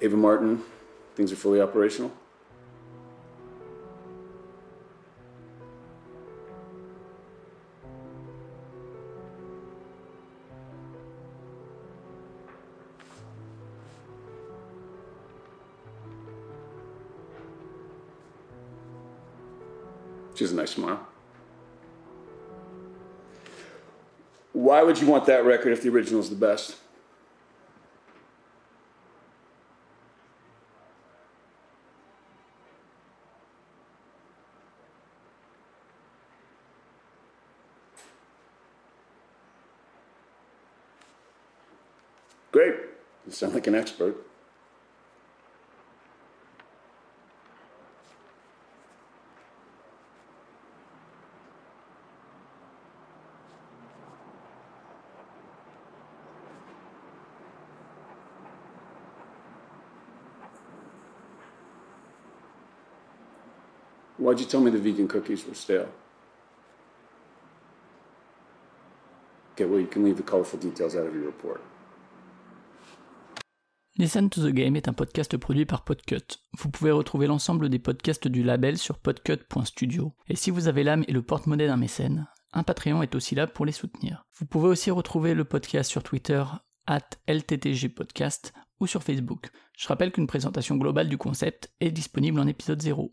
Ava Martin, things are fully operational? She has a nice smile. Why would you want that record if the original is the best? Great. You sound like an expert. Why'd you tell me the vegan cookies were stale? Okay, well, you can leave the colorful details out of your report. Listen to the Game est un podcast produit par Podcut. Vous pouvez retrouver l'ensemble des podcasts du label sur podcut.studio. Et si vous avez l'âme et le porte-monnaie d'un mécène, un Patreon est aussi là pour les soutenir. Vous pouvez aussi retrouver le podcast sur Twitter, at LTTGpodcast, ou sur Facebook. Je rappelle qu'une présentation globale du concept est disponible en épisode 0.